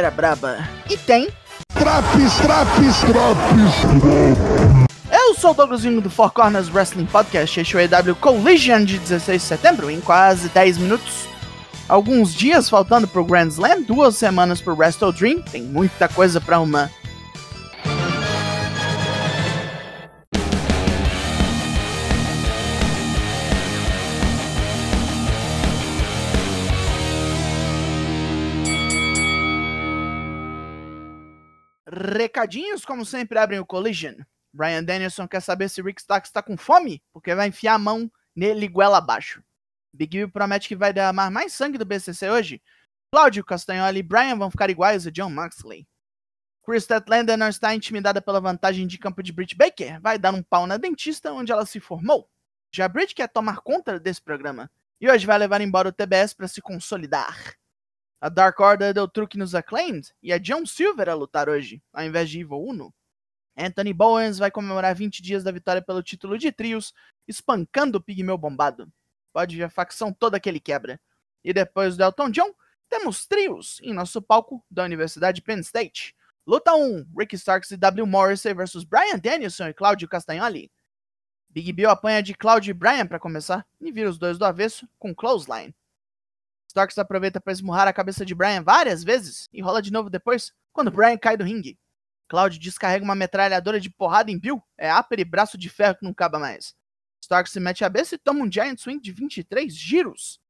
banheira braba. E tem. Traps, traps, traps. Eu sou o Douglasinho do Four Corners Wrestling Podcast, este é o EW Collision de 16 de setembro, em quase 10 minutos. Alguns dias faltando pro Grand Slam, duas semanas pro Wrestle Dream, tem muita coisa pra arrumar. Recadinhos, como sempre, abrem o Collision. Brian Danielson quer saber se Rick Starks está com fome, porque vai enfiar a mão nele goela abaixo. Big Bill promete que vai derramar mais sangue do BCC hoje. Cláudio Castagnoli e Brian vão ficar iguais a John Moxley. Chris Statlander não está intimidada pela vantagem de campo de Britt Baker, vai dar um pau na dentista onde ela se formou. Já Britt quer tomar conta desse programa e hoje vai levar embora o TBS para se consolidar. A Dark Order deu truque nos Acclaimed e é John Silver a lutar hoje, ao invés de Evil Uno. Anthony Bowens vai comemorar 20 dias da vitória pelo título de trios, espancando o Pigmeu bombado. Pode ver a facção toda que ele quebra. E depois do Elton John, temos trios em nosso palco da Universidade Penn State. Luta 1, Ricky Starks e W. Morrissey versus Brian Danielson e Claudio Castagnoli. Big Bill apanha de Claudio e Brian para começar e vira os dois do avesso com clothesline. Starks aproveita para esmurrar a cabeça de Brian várias vezes e rola de novo depois, quando Brian cai do ringue. Cloud descarrega uma metralhadora de porrada em Bill, é upper e braço de ferro que não acaba mais. Starks se mete a cabeça e toma um Giant Swing de 23 giros.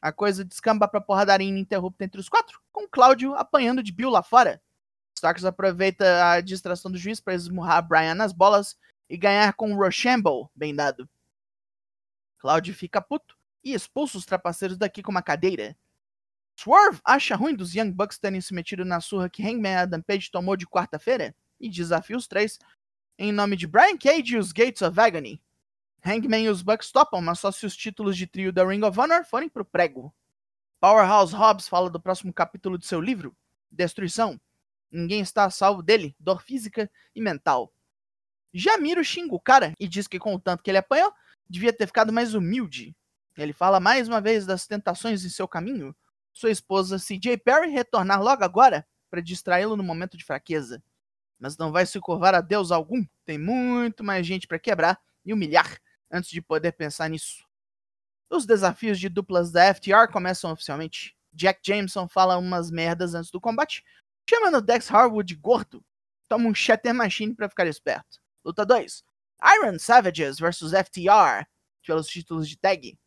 A coisa descamba pra porradaria ininterrupta entre os quatro, com Cláudio apanhando de Bill lá fora. Starks aproveita a distração do juiz para esmurrar Brian nas bolas e ganhar com um Rochambeau bem dado. Cláudio fica puto e expulsa os trapaceiros daqui com uma cadeira. Swerve acha ruim dos Young Bucks terem se metido na surra que Hangman Adam Page tomou de quarta-feira e desafia os três em nome de Brian Cage e os Gates of Agony. Hangman e os Bucks topam, mas só se os títulos de trio da Ring of Honor forem pro prego. Powerhouse Hobbs fala do próximo capítulo de seu livro, Destruição. Ninguém está a salvo dele, dor física e mental. Jamiro xinga o cara e diz que com o tanto que ele apanhou, devia ter ficado mais humilde. Ele fala mais uma vez das tentações em seu caminho. Sua esposa CJ Perry retornar logo agora para distraí-lo no momento de fraqueza. Mas não vai se curvar a Deus algum. Tem muito mais gente para quebrar e humilhar antes de poder pensar nisso. Os desafios de duplas da FTR começam oficialmente. Jack Jameson fala umas merdas antes do combate, chamando Dex Harwood de gordo. Toma um Shatter Machine para ficar esperto. Luta 2. Iron Savages vs FTR pelos títulos de tag.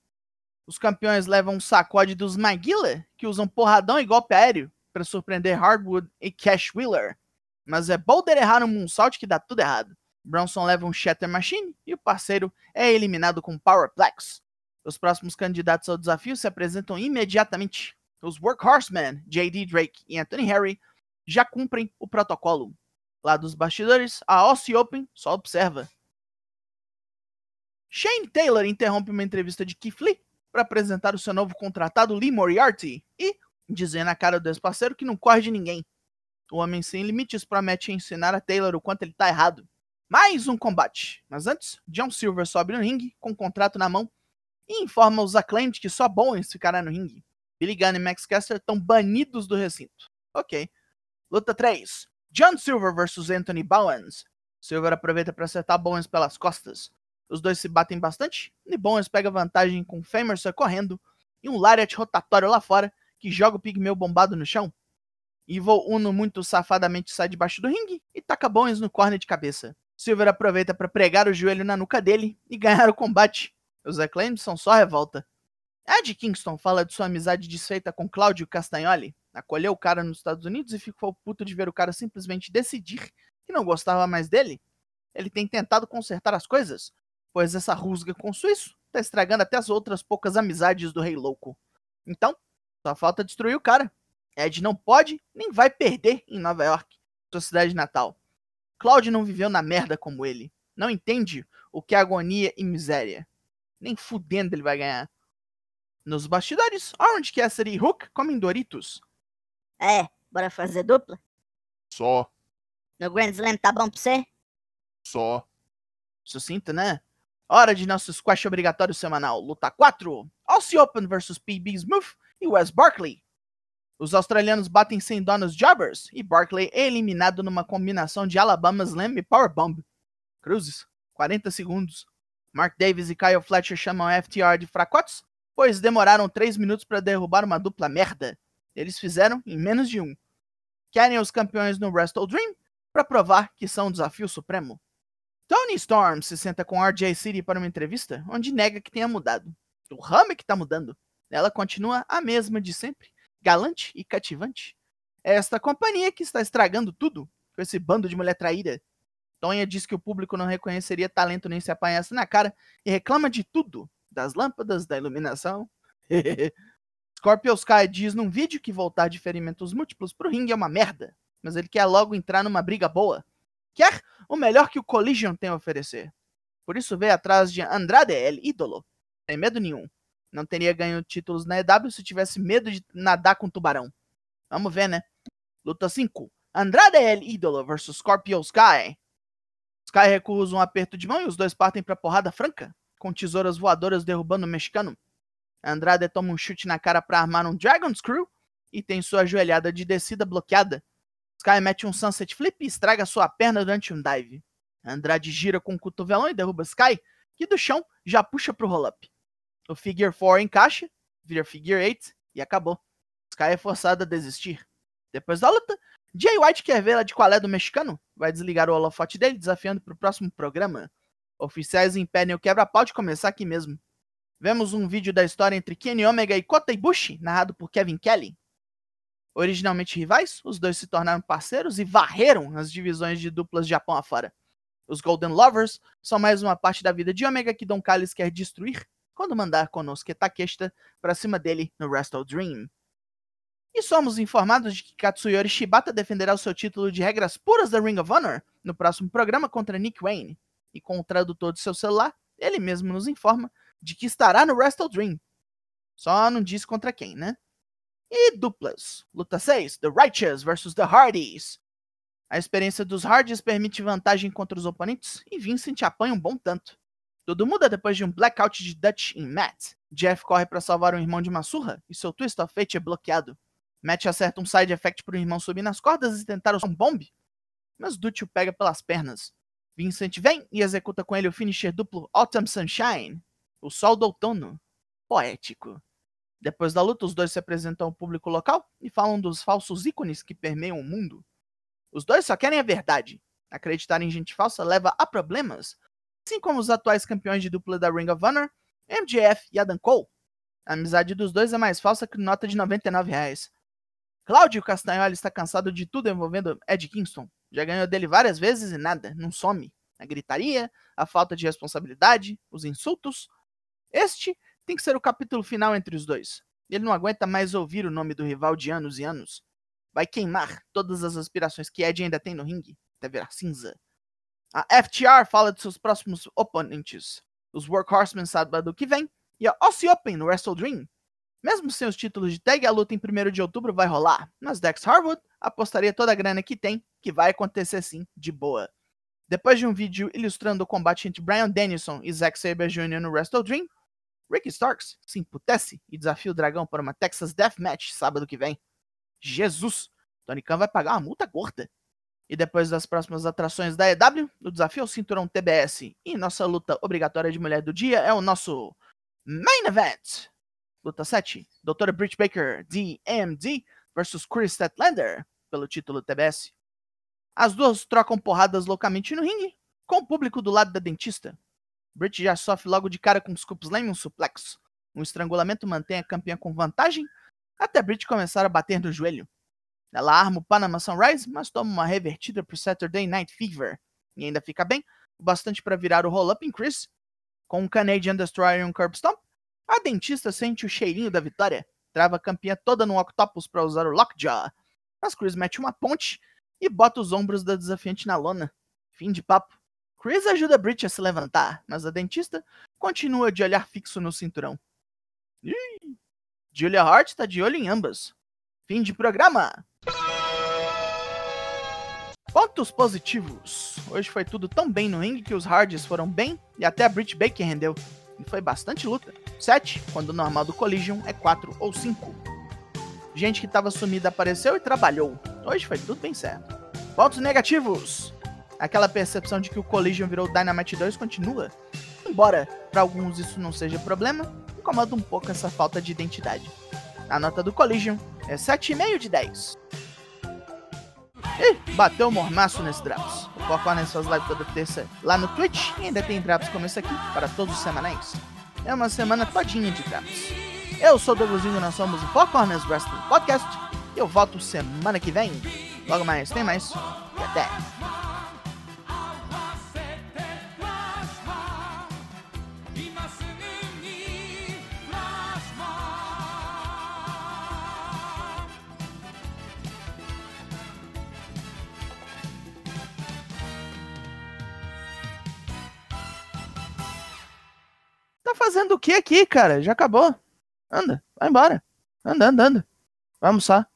Os campeões levam um sacode dos Maguila, que usam porradão e golpe aéreo para surpreender Hardwood e Cash Wheeler. Mas é Boulder errar um moonsault que dá tudo errado. Bronson leva um Shatter Machine e o parceiro é eliminado com Powerplex. Os próximos candidatos ao desafio se apresentam imediatamente. Os Workhorsemen, J.D. Drake e Anthony Harry, já cumprem o protocolo. Lá dos bastidores, a Aussie Open só observa. Shane Taylor interrompe uma entrevista de Keith Lee para apresentar o seu novo contratado Lee Moriarty e dizer na cara do ex-parceiro que não corre de ninguém. O Homem Sem Limites promete ensinar a Taylor o quanto ele tá errado. Mais um combate, mas antes, John Silver sobe no ringue com o contrato na mão e informa os Acclaimed que só Bowens ficará no ringue. Billy Gunn e Max Caster estão banidos do recinto. Ok. Luta 3. John Silver vs Anthony Bowens. Silver aproveita para acertar Bowens pelas costas. Os dois se batem bastante, Bowens pega vantagem com Famerson correndo e um Lariat rotatório lá fora que joga o pigmeu bombado no chão. Evil Uno muito safadamente sai debaixo do ringue e taca Bowens no corner de cabeça. Silver aproveita para pregar o joelho na nuca dele e ganhar o combate. Os Acclaimed são só revolta. Ed Kingston fala de sua amizade desfeita com Claudio Castagnoli. Acolheu o cara nos Estados Unidos e ficou puto de ver o cara simplesmente decidir que não gostava mais dele. Ele tem tentado consertar as coisas, pois essa rusga com o suíço tá estragando até as outras poucas amizades do Rei Louco. Então, só falta destruir o cara. Ed não pode nem vai perder em Nova York, sua cidade natal. Claude não viveu na merda como ele. Não entende o que é agonia e miséria. Nem fudendo ele vai ganhar. Nos bastidores, Orange Cassidy e Hook comem Doritos. É, bora fazer dupla? Só, No Grand Slam tá bom pra você? só. Sucinto, né? Hora de nosso squash obrigatório semanal. Luta 4. Aussie Open vs PB Smooth e Wes Barkley. Os australianos batem sem dó nos Jobbers e Barkley é eliminado numa combinação de Alabama Slam e Powerbomb. Cruzes, 40 segundos. Mark Davis e Kyle Fletcher chamam FTR de fracotes, pois demoraram 3 minutos para derrubar uma dupla merda. Eles fizeram em menos de um. Querem os campeões no Wrestle Dream para provar que são um desafio supremo. Tony Storm se senta com RJ City para uma entrevista, onde nega que tenha mudado. O Rame que tá mudando. Ela continua a mesma de sempre, galante e cativante. É esta companhia que está estragando tudo, com esse bando de mulher traíra. Tonha diz que o público não reconheceria talento nem se apanhasse na cara e reclama de tudo, das lâmpadas, da iluminação. Scorpio Sky diz num vídeo que voltar de ferimentos múltiplos pro ringue é uma merda, mas ele quer logo entrar numa briga boa. Quer o melhor que o Collision tem a oferecer. Por isso veio atrás de Andrade El Ídolo, sem medo nenhum. Não teria ganho títulos na EW se tivesse medo de nadar com tubarão. Vamos ver, né? Luta 5. Andrade El Ídolo versus Scorpio Sky. Sky recusa um aperto de mão e os dois partem pra porrada franca, com tesouras voadoras derrubando o mexicano. Andrade toma um chute na cara para armar um Dragon Screw e tem sua joelhada de descida bloqueada. Sky mete um Sunset Flip e estraga sua perna durante um dive. Andrade gira com o cotovelão e derruba Sky, que do chão já puxa pro roll-up. O Figure 4 encaixa, vira Figure 8 e acabou. Sky é forçado a desistir. Depois da luta, Jay White quer ver a de qual é do mexicano, vai desligar o holofote dele, desafiando para o próximo programa. Oficiais impedem o quebra-pau de começar aqui mesmo. Vemos um vídeo da história entre Kenny Omega e Kota Ibushi, narrado por Kevin Kelly. Originalmente rivais, os dois se tornaram parceiros e varreram as divisões de duplas Japão afora. Os Golden Lovers são mais uma parte da vida de Omega que Don Callis quer destruir quando mandar Konosuke Takeshita para cima dele no Wrestle Dream. E somos informados de que Katsuyori Shibata defenderá o seu título de regras puras da Ring of Honor no próximo programa contra Nick Wayne. E com o tradutor de seu celular, ele mesmo nos informa de que estará no Wrestle Dream. Só não diz contra quem, né? E duplas. Luta 6, The Righteous vs The Hardys. A experiência dos Hardys permite vantagem contra os oponentes e Vincent apanha um bom tanto. Tudo muda depois de um blackout de Dutch em Matt. Jeff corre para salvar o irmão de uma surra e seu Twist of Fate é bloqueado. Matt acerta um side effect para o irmão subir nas cordas e tentar um bomb, mas Dutch o pega pelas pernas. Vincent vem e executa com ele o finisher duplo Autumn Sunshine, o sol do outono. Poético. Depois da luta, os dois se apresentam ao público local e falam dos falsos ícones que permeiam o mundo. Os dois só querem a verdade. Acreditar em gente falsa leva a problemas, assim como os atuais campeões de dupla da Ring of Honor, MJF e Adam Cole. A amizade dos dois é mais falsa que nota de 99 reais. Cláudio Castanholi está cansado de tudo envolvendo Ed Kingston. Já ganhou dele várias vezes e nada, não some. A gritaria, a falta de responsabilidade, os insultos. Este tem que ser o capítulo final entre os dois. Ele não aguenta mais ouvir o nome do rival de anos e anos. Vai queimar todas as aspirações que Ed ainda tem no ringue, até virar cinza. A FTR fala de seus próximos oponentes. Os Workhorsemen sábado que vem e a Aussie Open no Wrestle Dream. Mesmo sem os títulos de tag, a luta em 1 de outubro vai rolar, mas Dex Harwood apostaria toda a grana que tem que vai acontecer sim, de boa. Depois de um vídeo ilustrando o combate entre Brian Danielson e Zack Sabre Jr. no Wrestle Dream, Ricky Starks se emputece e desafia o dragão para uma Texas Deathmatch sábado que vem. Jesus! Tony Khan vai pagar uma multa gorda. E depois das próximas atrações da EW, o desafio ao cinturão TBS e nossa luta obrigatória de mulher do dia é o nosso Main Event. Luta 7, Dra. Britt Baker, DMD versus Chris Statlander pelo título TBS. As duas trocam porradas loucamente no ringue, com o público do lado da dentista. Britt já sofre logo de cara com scoop slam e um suplex. Um estrangulamento mantém a campeã com vantagem, até Britt começar a bater no joelho. Ela arma o Panama Sunrise, mas toma uma revertida pro Saturday Night Fever. E ainda fica bem, o bastante para virar o roll-up em Chris. Com um Canadian Destroyer e um Curb Stomp, a dentista sente o cheirinho da vitória, trava a campeã toda no Octopus para usar o Lockjaw. Mas Chris mete uma ponte e bota os ombros da desafiante na lona. Fim de papo. Chris ajuda Brit a se levantar, mas a dentista continua de olhar fixo no cinturão. Ih, Julia Hart está de olho em ambas. Fim de programa. Pontos positivos. Hoje foi tudo tão bem no ringue que os Hardys foram bem e até a Britt Baker rendeu. E foi bastante luta. 7, quando o normal do Collision é 4 ou 5. Gente que tava sumida apareceu e trabalhou. Hoje foi tudo bem certo. Pontos negativos. Aquela percepção de que o Collision virou Dynamite 2 continua. Embora para alguns isso não seja problema, incomoda um pouco essa falta de identidade. A nota do Collision é 7,5 de 10. Ih, bateu o mormaço nesse Drops. O Four Corners faz live toda terça lá no Twitch e ainda tem Drops como esse aqui para todos os semanais. É uma semana todinha de Drops. Eu sou o Douglasinho, nós somos o Four Corners Wrestling Podcast eu volto semana que vem. Logo mais, tem mais e até! Fazendo o que aqui, cara? Já acabou. Anda, vai embora. Anda, anda. Vai almoçar.